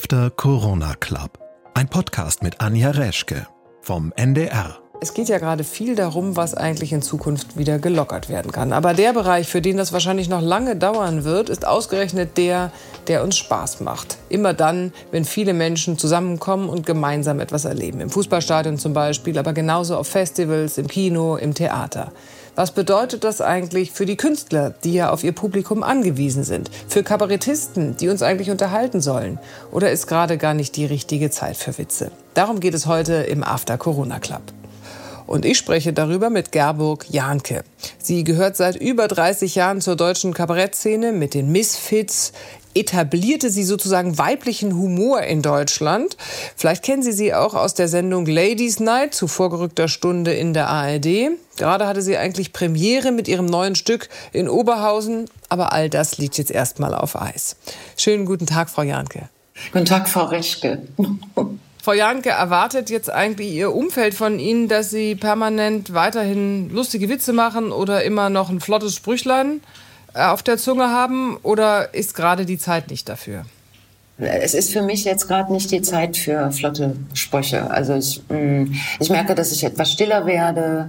After Corona Club. Ein Podcast mit Anja Reschke vom NDR. Es geht ja gerade viel darum, was eigentlich in Zukunft wieder gelockert werden kann. Aber der Bereich, für den das wahrscheinlich noch lange dauern wird, ist ausgerechnet der, der uns Spaß macht. Immer dann, wenn viele Menschen zusammenkommen und gemeinsam etwas erleben. Im Fußballstadion zum Beispiel, aber genauso auf Festivals, im Kino, im Theater. Was bedeutet das eigentlich für die Künstler, die ja auf ihr Publikum angewiesen sind? Für Kabarettisten, die uns eigentlich unterhalten sollen? Oder ist gerade gar nicht die richtige Zeit für Witze? Darum geht es heute im After Corona Club. Und ich spreche darüber mit Gerburg Jahnke. Sie gehört seit über 30 Jahren zur deutschen Kabarettszene mit den Misfits, etablierte sie sozusagen weiblichen Humor in Deutschland. Vielleicht kennen Sie sie auch aus der Sendung Ladies Night zu vorgerückter Stunde in der ARD. Gerade hatte sie eigentlich Premiere mit ihrem neuen Stück in Oberhausen, aber all das liegt jetzt erstmal auf Eis. Schönen guten Tag, Frau Janke. Guten Tag, Frau Reschke. Frau Janke, erwartet jetzt eigentlich Ihr Umfeld von Ihnen, dass Sie permanent weiterhin lustige Witze machen oder immer noch ein flottes Sprüchlein äh, auf der Zunge haben? Oder ist gerade die Zeit nicht dafür? Es ist für mich jetzt gerade nicht die Zeit für flotte Sprüche. Also ich, mm, ich merke, dass ich etwas stiller werde.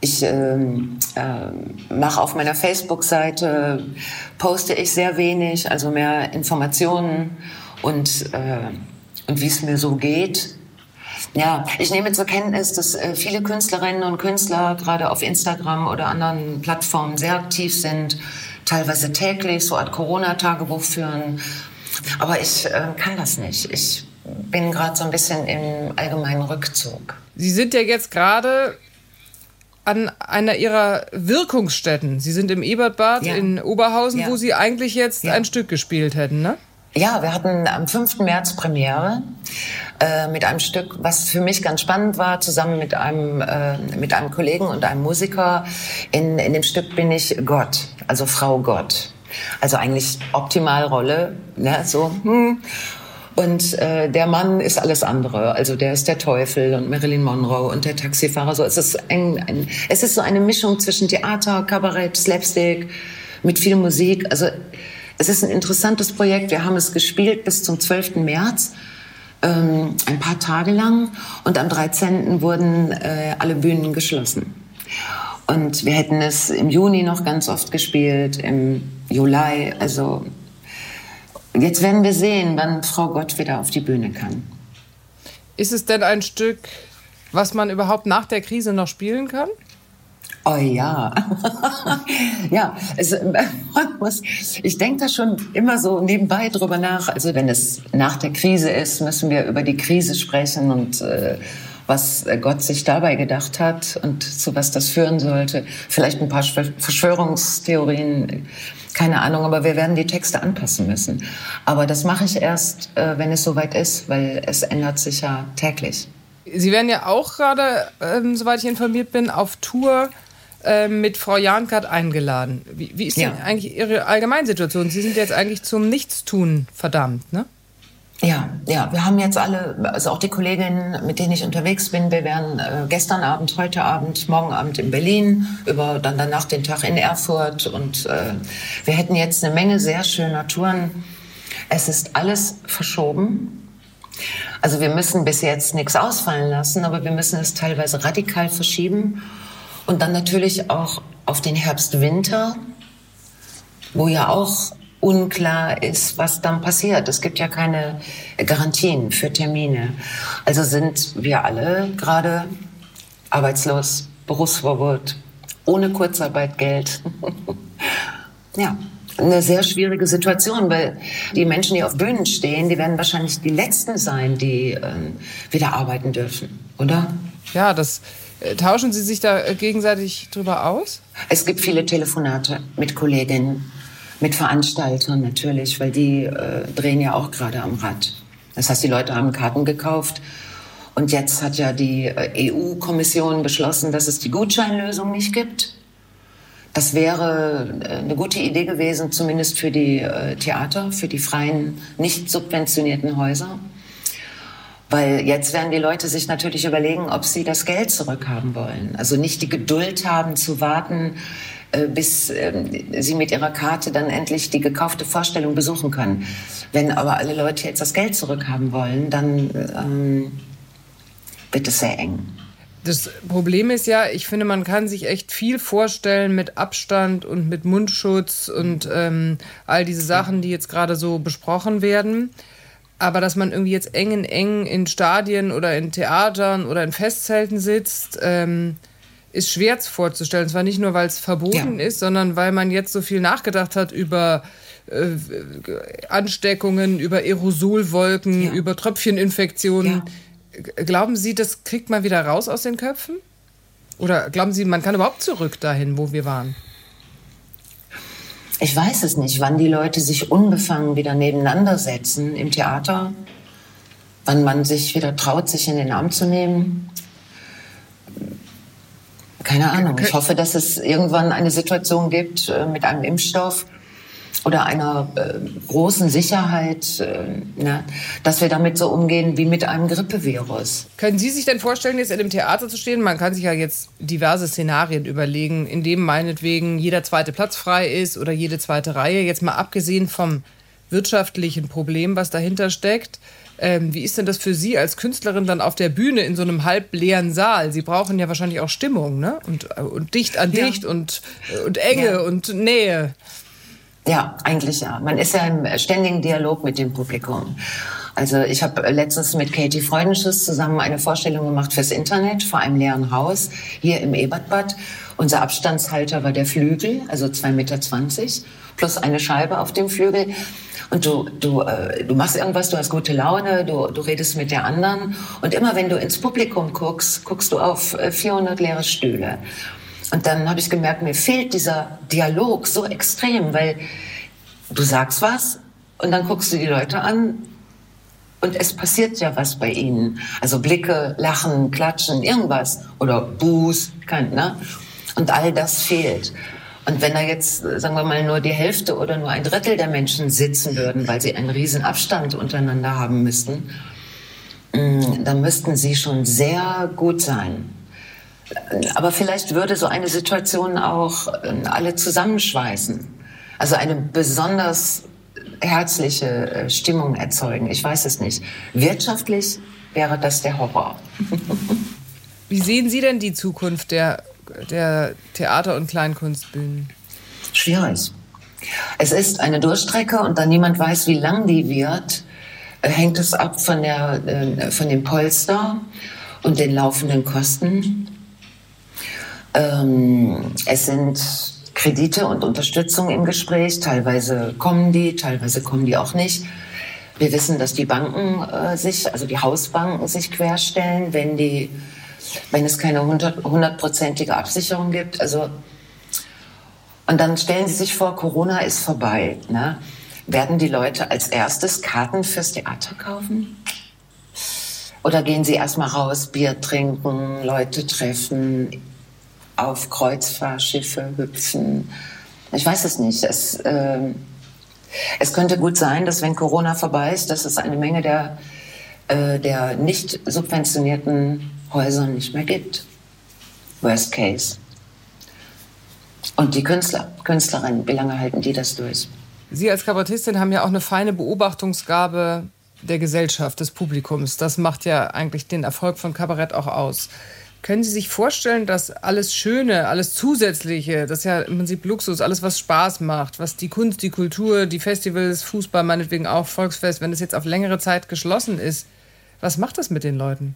Ich ähm, äh, mache auf meiner Facebook-Seite, poste ich sehr wenig, also mehr Informationen und äh, und wie es mir so geht. Ja, ich nehme zur Kenntnis, dass äh, viele Künstlerinnen und Künstler gerade auf Instagram oder anderen Plattformen sehr aktiv sind, teilweise täglich so Art Corona-Tagebuch führen. Aber ich äh, kann das nicht. Ich bin gerade so ein bisschen im allgemeinen Rückzug. Sie sind ja jetzt gerade an einer ihrer Wirkungsstätten. Sie sind im Ebertbad ja. in Oberhausen, ja. wo Sie eigentlich jetzt ja. ein Stück gespielt hätten, ne? Ja, wir hatten am 5. März Premiere äh, mit einem Stück, was für mich ganz spannend war, zusammen mit einem, äh, mit einem Kollegen und einem Musiker. In, in dem Stück bin ich Gott, also Frau Gott. Also eigentlich Optimalrolle, ne, so. Hm. Und äh, der Mann ist alles andere. Also der ist der Teufel und Marilyn Monroe und der Taxifahrer. So, es ist ein, ein es ist so eine Mischung zwischen Theater, Kabarett, Slapstick mit viel Musik. Also es ist ein interessantes Projekt. Wir haben es gespielt bis zum 12. März, ähm, ein paar Tage lang. Und am 13. wurden äh, alle Bühnen geschlossen. Und wir hätten es im Juni noch ganz oft gespielt, im Juli. Also jetzt werden wir sehen, wann Frau Gott wieder auf die Bühne kann. Ist es denn ein Stück, was man überhaupt nach der Krise noch spielen kann? Oh ja, ja. Es, muss, ich denke da schon immer so nebenbei drüber nach. Also wenn es nach der Krise ist, müssen wir über die Krise sprechen und äh, was Gott sich dabei gedacht hat und zu was das führen sollte. Vielleicht ein paar Verschwörungstheorien, keine Ahnung, aber wir werden die Texte anpassen müssen. Aber das mache ich erst, äh, wenn es soweit ist, weil es ändert sich ja täglich. Sie werden ja auch gerade, ähm, soweit ich informiert bin, auf Tour äh, mit Frau Jankert eingeladen. Wie, wie ist ja. denn eigentlich Ihre Allgemeinsituation? Sie sind jetzt eigentlich zum Nichtstun verdammt, ne? Ja, ja, wir haben jetzt alle, also auch die Kolleginnen, mit denen ich unterwegs bin, wir werden äh, gestern Abend, heute Abend, morgen Abend in Berlin, über dann danach den Tag in Erfurt und äh, wir hätten jetzt eine Menge sehr schöner Touren. Es ist alles verschoben. Also wir müssen bis jetzt nichts ausfallen lassen, aber wir müssen es teilweise radikal verschieben. Und dann natürlich auch auf den Herbst-Winter, wo ja auch unklar ist, was dann passiert. Es gibt ja keine Garantien für Termine. Also sind wir alle gerade arbeitslos, Berufsverbot, ohne Kurzarbeitgeld. ja, eine sehr schwierige Situation, weil die Menschen, die auf Bühnen stehen, die werden wahrscheinlich die Letzten sein, die äh, wieder arbeiten dürfen, oder? Ja, das äh, tauschen Sie sich da äh, gegenseitig drüber aus? Es gibt viele Telefonate mit Kolleginnen, mit Veranstaltern natürlich, weil die äh, drehen ja auch gerade am Rad. Das heißt, die Leute haben Karten gekauft. Und jetzt hat ja die äh, EU-Kommission beschlossen, dass es die Gutscheinlösung nicht gibt. Das wäre eine gute Idee gewesen, zumindest für die äh, Theater, für die freien, nicht subventionierten Häuser. Weil jetzt werden die Leute sich natürlich überlegen, ob sie das Geld zurückhaben wollen. Also nicht die Geduld haben zu warten, äh, bis ähm, sie mit ihrer Karte dann endlich die gekaufte Vorstellung besuchen können. Wenn aber alle Leute jetzt das Geld zurückhaben wollen, dann ähm, wird es sehr eng. Das Problem ist ja, ich finde, man kann sich echt viel vorstellen mit Abstand und mit Mundschutz und ähm, all diese Sachen, die jetzt gerade so besprochen werden. Aber dass man irgendwie jetzt eng in eng in Stadien oder in Theatern oder in Festzelten sitzt, ähm, ist schwer vorzustellen. Und zwar nicht nur, weil es verboten ja. ist, sondern weil man jetzt so viel nachgedacht hat über äh, Ansteckungen, über Aerosolwolken, ja. über Tröpfcheninfektionen. Ja Glauben Sie, das kriegt man wieder raus aus den Köpfen? Oder glauben Sie, man kann überhaupt zurück dahin, wo wir waren? Ich weiß es nicht, wann die Leute sich unbefangen wieder nebeneinander setzen im Theater, wann man sich wieder traut, sich in den Arm zu nehmen. Keine Ahnung. Ich hoffe, dass es irgendwann eine Situation gibt äh, mit einem Impfstoff, oder einer äh, großen Sicherheit, äh, ne, dass wir damit so umgehen wie mit einem Grippevirus. Können Sie sich denn vorstellen, jetzt in dem Theater zu stehen? Man kann sich ja jetzt diverse Szenarien überlegen, in dem meinetwegen jeder zweite Platz frei ist oder jede zweite Reihe. Jetzt mal abgesehen vom wirtschaftlichen Problem, was dahinter steckt. Ähm, wie ist denn das für Sie als Künstlerin dann auf der Bühne in so einem halbleeren Saal? Sie brauchen ja wahrscheinlich auch Stimmung, ne? Und, äh, und dicht an ja. dicht und, und Enge ja. und Nähe. Ja, eigentlich ja. Man ist ja im ständigen Dialog mit dem Publikum. Also ich habe letztens mit Katie Freudenschuss zusammen eine Vorstellung gemacht fürs Internet vor einem leeren Haus hier im Ebertbad. Unser Abstandshalter war der Flügel, also 2,20 Meter plus eine Scheibe auf dem Flügel. Und du, du, äh, du machst irgendwas, du hast gute Laune, du, du redest mit der anderen. Und immer wenn du ins Publikum guckst, guckst du auf 400 äh, leere Stühle. Und dann habe ich gemerkt, mir fehlt dieser Dialog so extrem, weil du sagst was und dann guckst du die Leute an und es passiert ja was bei ihnen. Also Blicke, Lachen, Klatschen, irgendwas oder Buß, kein, ne? Und all das fehlt. Und wenn da jetzt, sagen wir mal, nur die Hälfte oder nur ein Drittel der Menschen sitzen würden, weil sie einen riesen Abstand untereinander haben müssten, mm, dann müssten sie schon sehr gut sein. Aber vielleicht würde so eine Situation auch äh, alle zusammenschweißen. Also eine besonders herzliche äh, Stimmung erzeugen. Ich weiß es nicht. Wirtschaftlich wäre das der Horror. Wie sehen Sie denn die Zukunft der, der Theater- und Kleinkunstbühnen? Schwierig. Es ist eine Durchstrecke und da niemand weiß, wie lang die wird, äh, hängt es ab von, der, von dem Polster und den laufenden Kosten. Ähm, es sind Kredite und Unterstützung im Gespräch. Teilweise kommen die, teilweise kommen die auch nicht. Wir wissen, dass die Banken äh, sich, also die Hausbanken sich querstellen, wenn die, wenn es keine hundertprozentige Absicherung gibt. Also und dann stellen Sie sich vor, Corona ist vorbei. Ne? Werden die Leute als erstes Karten fürs Theater kaufen? Oder gehen Sie erstmal raus, Bier trinken, Leute treffen, auf Kreuzfahrtschiffe hüpfen. Ich weiß es nicht. Es, äh, es könnte gut sein, dass wenn Corona vorbei ist, dass es eine Menge der, äh, der nicht subventionierten Häuser nicht mehr gibt. Worst case. Und die Künstler, Künstlerinnen, wie lange halten die das durch? Sie als Kabarettistin haben ja auch eine feine Beobachtungsgabe der Gesellschaft, des Publikums. Das macht ja eigentlich den Erfolg von Kabarett auch aus. Können Sie sich vorstellen, dass alles Schöne, alles Zusätzliche, das ist ja im Prinzip Luxus, alles, was Spaß macht, was die Kunst, die Kultur, die Festivals, Fußball, meinetwegen auch Volksfest, wenn es jetzt auf längere Zeit geschlossen ist, was macht das mit den Leuten?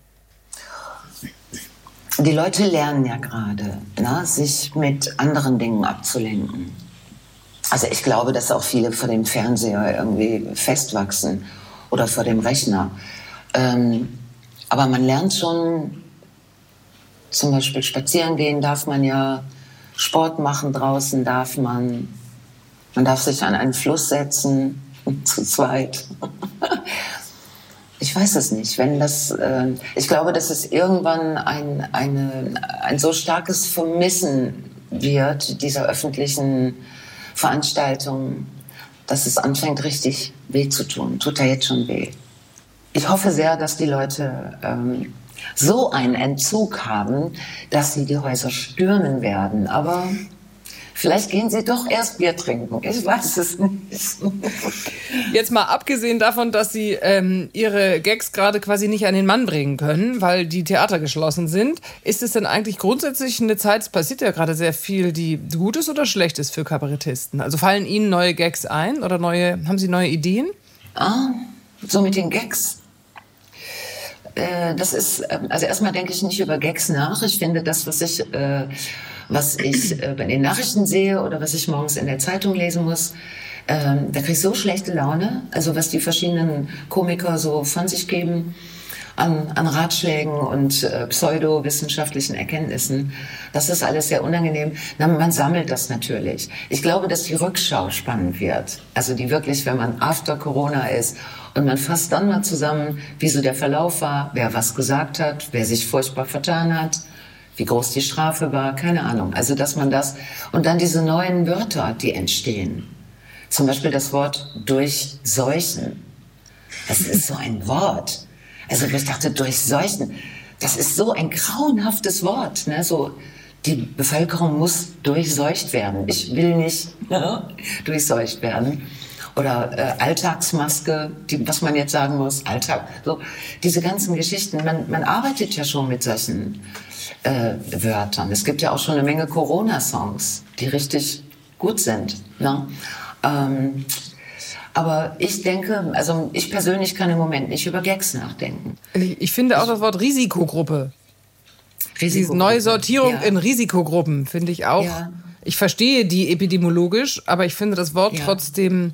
Die Leute lernen ja gerade, ne, sich mit anderen Dingen abzulenken. Also ich glaube, dass auch viele vor dem Fernseher irgendwie festwachsen oder vor dem Rechner. Ähm, aber man lernt schon zum Beispiel spazieren gehen darf man ja, Sport machen draußen darf man, man darf sich an einen Fluss setzen, zu zweit. Ich weiß es nicht. Wenn das, äh, ich glaube, dass es irgendwann ein, eine, ein so starkes Vermissen wird dieser öffentlichen Veranstaltungen, dass es anfängt, richtig weh zu tun. Tut ja jetzt schon weh. Ich hoffe sehr, dass die Leute ähm, so einen Entzug haben, dass sie die Häuser stürmen werden. Aber Vielleicht gehen Sie doch erst Bier trinken. Ich weiß es nicht. Jetzt mal abgesehen davon, dass Sie ähm, Ihre Gags gerade quasi nicht an den Mann bringen können, weil die Theater geschlossen sind, ist es denn eigentlich grundsätzlich eine Zeit, es passiert ja gerade sehr viel, die Gutes oder Schlechtes für Kabarettisten? Also fallen Ihnen neue Gags ein oder neue, haben Sie neue Ideen? Ah, so mit den Gags. Äh, das ist, ähm, also erstmal denke ich nicht über Gags nach. Ich finde das, was ich, äh, was ich äh, bei den Nachrichten sehe oder was ich morgens in der Zeitung lesen muss, ähm, da kriege ich so schlechte Laune. Also was die verschiedenen Komiker so von sich geben an, an Ratschlägen und äh, pseudowissenschaftlichen Erkenntnissen. Das ist alles sehr unangenehm. Na, man sammelt das natürlich. Ich glaube, dass die Rückschau spannend wird. Also die wirklich, wenn man after Corona ist und man fasst dann mal zusammen, wie so der Verlauf war, wer was gesagt hat, wer sich furchtbar vertan hat, wie groß die Strafe war, keine Ahnung. Also dass man das und dann diese neuen Wörter, die entstehen. Zum Beispiel das Wort durchseuchen. Das ist so ein Wort. Also ich dachte, durchseuchen, das ist so ein grauenhaftes Wort. Ne? So, die Bevölkerung muss durchseucht werden. Ich will nicht ne, durchseucht werden. Oder äh, Alltagsmaske, die, was man jetzt sagen muss, Alltag. So, diese ganzen Geschichten. Man, man arbeitet ja schon mit solchen äh, Wörtern. Es gibt ja auch schon eine Menge Corona-Songs, die richtig gut sind. Ne? Ähm, aber ich denke, also ich persönlich kann im Moment nicht über Gags nachdenken. Ich, finde auch das Wort Risikogruppe. Risikogruppe. Neue Sortierung ja. in Risikogruppen finde ich auch. Ja. Ich verstehe die epidemiologisch, aber ich finde das Wort ja. trotzdem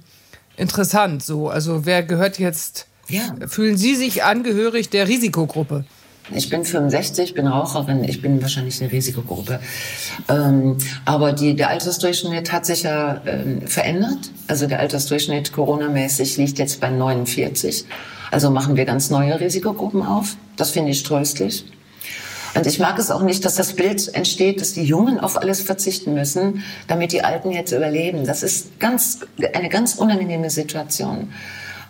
interessant. So, also wer gehört jetzt? Fühlen Sie sich angehörig der Risikogruppe? Ich bin 65, bin Raucherin, ich bin wahrscheinlich eine Risikogruppe. Ähm, aber die, der Altersdurchschnitt hat sich ja ähm, verändert. Also der Altersdurchschnitt Corona-mäßig liegt jetzt bei 49. Also machen wir ganz neue Risikogruppen auf. Das finde ich tröstlich. Und ich mag es auch nicht, dass das Bild entsteht, dass die Jungen auf alles verzichten müssen, damit die Alten jetzt überleben. Das ist ganz, eine ganz unangenehme Situation.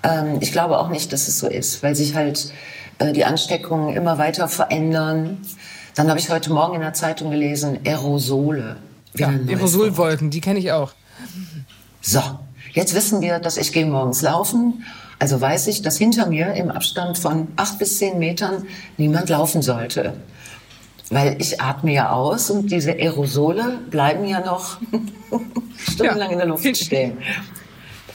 Ähm, ich glaube auch nicht, dass es so ist, weil sich halt äh, die Ansteckungen immer weiter verändern. Dann habe ich heute Morgen in der Zeitung gelesen, Aerosole. Ja, Aerosolwolken, die kenne ich auch. So, jetzt wissen wir, dass ich gehe morgens laufen. Also weiß ich, dass hinter mir im Abstand von acht bis zehn Metern niemand laufen sollte. Weil ich atme ja aus und diese Aerosole bleiben ja noch stundenlang ja. in der Luft stehen.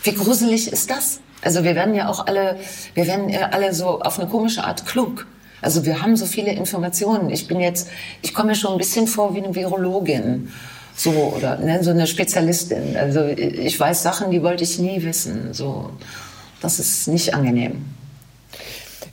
Wie gruselig ist das? Also wir werden ja auch alle, wir werden ja alle so auf eine komische Art klug. Also wir haben so viele Informationen. Ich bin jetzt, ich komme mir schon ein bisschen vor wie eine Virologin. So, oder ne, so eine Spezialistin. Also ich weiß Sachen, die wollte ich nie wissen. So, das ist nicht angenehm.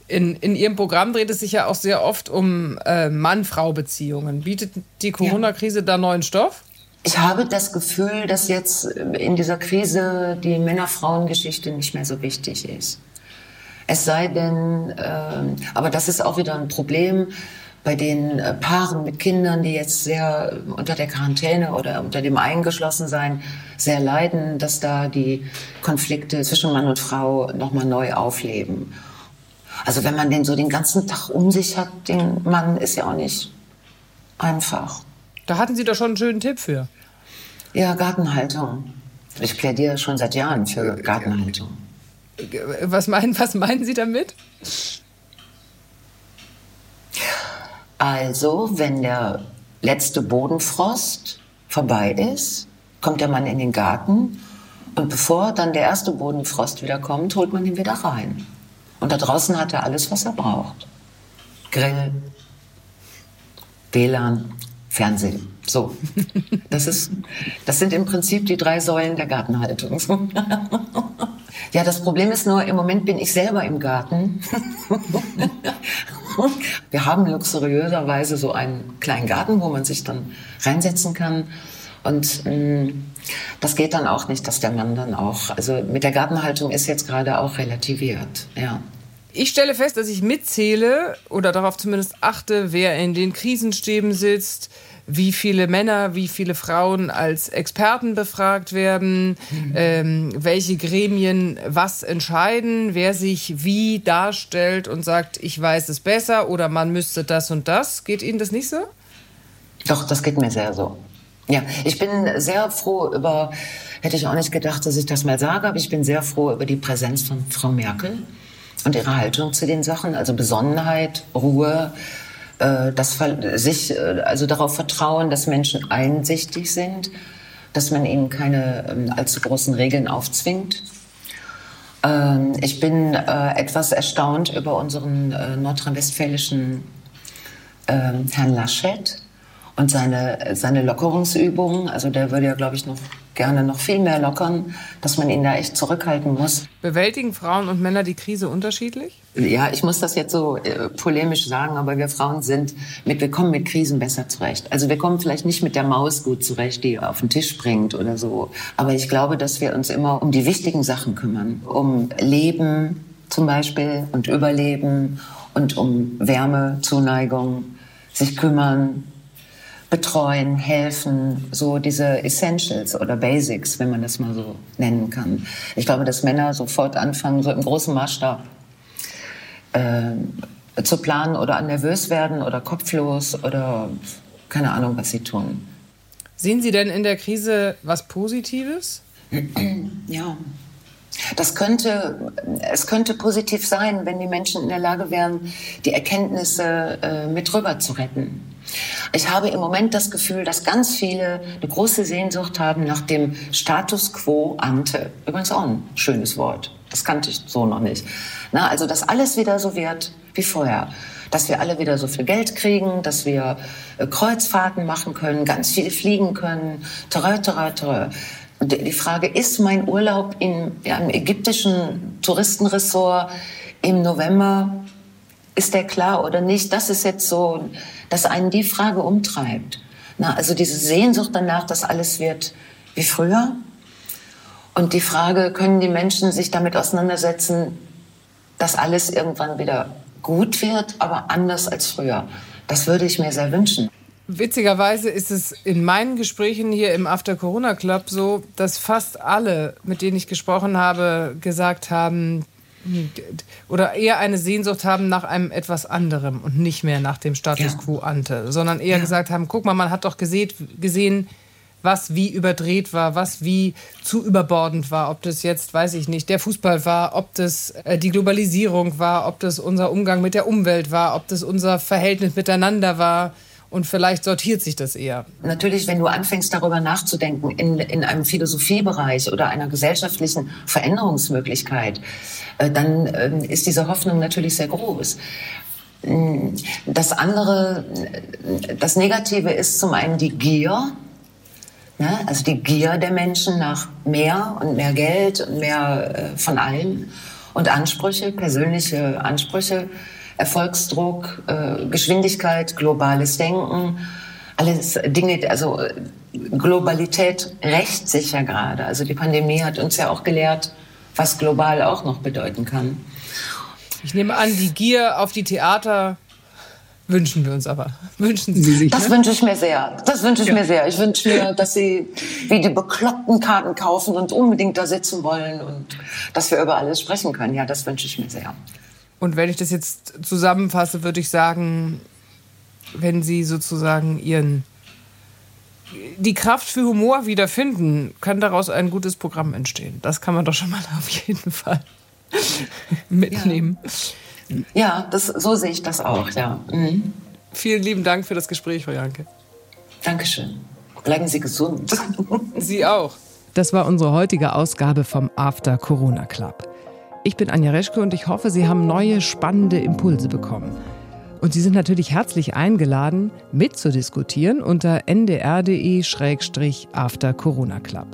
In, in Ihrem Programm dreht es sich ja auch sehr oft um äh, Mann-Frau-Beziehungen. Bietet die Corona-Krise ja. da neuen Stoff? Ich habe das Gefühl, dass jetzt in dieser Krise die Männer-Frauen-Geschichte nicht mehr so wichtig ist. Es sei denn, äh, aber das ist auch wieder ein Problem bei den äh, Paaren mit Kindern, die jetzt sehr unter der Quarantäne oder unter dem Eingeschlossensein sehr leiden, dass da die Konflikte zwischen Mann und Frau nochmal neu aufleben. Also wenn man den so den ganzen Tag um sich hat, den Mann, ist ja auch nicht einfach. Da hatten Sie doch schon einen schönen Tipp für. Ja, Gartenhaltung. Ich plädiere schon seit Jahren für Gartenhaltung. Was meinen, was meinen Sie damit? Also, wenn der letzte Bodenfrost vorbei ist, kommt der Mann in den Garten und bevor dann der erste Bodenfrost wieder kommt, holt man ihn wieder rein. Und da draußen hat er alles, was er braucht. Grill, WLAN, Fernsehen. So. Das ist, das sind im Prinzip die drei Säulen der Gartenhaltung. Ja, das Problem ist nur, im Moment bin ich selber im Garten. Wir haben luxuriöserweise so einen kleinen Garten, wo man sich dann reinsetzen kann. Und mh, mm, das geht dann auch nicht, dass der Mann dann auch, also mit der Gartenhaltung ist jetzt gerade auch relativiert, ja. Ich stelle fest, dass ich mitzähle oder darauf zumindest achte, wer in den Krisenstäben sitzt, wie viele Männer, wie viele Frauen als Experten befragt werden, mhm. ähm, welche Gremien was entscheiden, wer sich wie darstellt und sagt, ich weiß es besser oder man müsste das und das. Geht Ihnen das nicht so? Doch, das geht mir sehr so. Ja, ich bin sehr froh über, hätte ich auch nicht gedacht, dass ich das mal sage, aber ich bin sehr froh über die Präsenz von Frau Merkel und ihre Haltung zu den Sachen, also Besonnenheit, Ruhe, äh, das sich äh, also darauf vertrauen, dass Menschen einsichtig sind, dass man ihnen keine ähm, allzu großen Regeln aufzwingt. Ähm, ich bin äh, etwas erstaunt über unseren nordrhein-westfälischen ähm, Herrn Laschet, und seine, seine Lockerungsübungen. Also der würde ja, glaube ich, noch gerne noch viel mehr lockern, dass man ihn da echt zurückhalten muss. Bewältigen Frauen und Männer die Krise unterschiedlich? Ja, ich muss das jetzt so äh, polemisch sagen, aber wir Frauen sind mit, wir kommen mit Krisen besser zurecht. Also wir kommen vielleicht nicht mit der Maus gut zurecht, die auf den Tisch springt oder so. Aber ich glaube, dass wir uns immer um die wichtigen Sachen kümmern. Um Leben zum Beispiel und Überleben und um Wärme, Zuneigung, sich kümmern, betreuen, helfen, so diese Essentials oder Basics, wenn man das mal so nennen kann. Ich glaube, dass Männer sofort anfangen, so im großen Maßstab äh, zu planen oder nervös werden oder kopflos oder keine Ahnung, was sie tun. Sehen Sie denn in der Krise was Positives? Ja. Das könnte, es könnte positiv sein, wenn die Menschen in der Lage wären, die Erkenntnisse äh, mit rüber zu retten. Ich habe im Moment das Gefühl, dass ganz viele eine große Sehnsucht haben nach dem Status quo ante. Übrigens auch ein schönes Wort. Das kannte ich so noch nicht. Na, also, dass alles wieder so wird wie vorher. Dass wir alle wieder so viel Geld kriegen, dass wir äh, Kreuzfahrten machen können, ganz viel fliegen können. Terrö, terrö, terrö. Die Frage, ist mein Urlaub in, ja, im ägyptischen Touristenressort im November ist der klar oder nicht? Das ist jetzt so, dass einen die Frage umtreibt. Na, also diese Sehnsucht danach, dass alles wird wie früher. Und die Frage, können die Menschen sich damit auseinandersetzen, dass alles irgendwann wieder gut wird, aber anders als früher? Das würde ich mir sehr wünschen. Witzigerweise ist es in meinen Gesprächen hier im After Corona Club so, dass fast alle, mit denen ich gesprochen habe, gesagt haben, oder eher eine Sehnsucht haben nach einem etwas anderem und nicht mehr nach dem Status quo ante, sondern eher ja. gesagt haben, guck mal, man hat doch gesehen, gesehen, was wie überdreht war, was wie zu überbordend war, ob das jetzt, weiß ich nicht, der Fußball war, ob das äh, die Globalisierung war, ob das unser Umgang mit der Umwelt war, ob das unser Verhältnis miteinander war. Und vielleicht sortiert sich das eher. Natürlich, wenn du anfängst, darüber nachzudenken, in, in einem Philosophiebereich oder einer gesellschaftlichen Veränderungsmöglichkeit, äh, dann äh, ist diese Hoffnung natürlich sehr groß. Mm, das andere, das Negative ist zum einen die Gier, ne? also die Gier der Menschen nach mehr und mehr Geld und mehr äh, von allem und Ansprüche, persönliche Ansprüche Erfolgsdruck, äh, Geschwindigkeit, globales Denken, alles Dinge, also Globalität rächt sich ja gerade. Also die Pandemie hat uns ja auch gelehrt, was global auch noch bedeuten kann. Ich nehme an, die Gier auf die Theater wünschen wir uns aber. Wünschen Sie sich? Das ne? wünsche ich mir sehr. Das wünsche ich ja. mir sehr. Ich wünsche mir, dass Sie wie die bekloppten Karten kaufen und unbedingt da sitzen wollen und dass wir über alles sprechen können. Ja, das wünsche ich mir sehr. Und wenn ich das jetzt zusammenfasse, würde ich sagen, wenn Sie sozusagen Ihren die Kraft für Humor wiederfinden, kann daraus ein gutes Programm entstehen. Das kann man doch schon mal auf jeden Fall mitnehmen. Ja, ja das, so sehe ich das auch, ja. Mhm. Vielen lieben Dank für das Gespräch, Frau Janke. Dankeschön. Bleiben Sie gesund. Sie auch. Das war unsere heutige Ausgabe vom After Corona Club. Ich bin Anja Reschke und ich hoffe, Sie haben neue spannende Impulse bekommen. Und Sie sind natürlich herzlich eingeladen, mitzudiskutieren unter ndr.de-after Corona Club.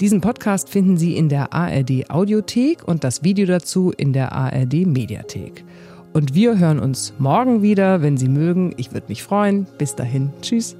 Diesen Podcast finden Sie in der ARD Audiothek und das Video dazu in der ARD Mediathek. Und wir hören uns morgen wieder, wenn Sie mögen. Ich würde mich freuen. Bis dahin. Tschüss.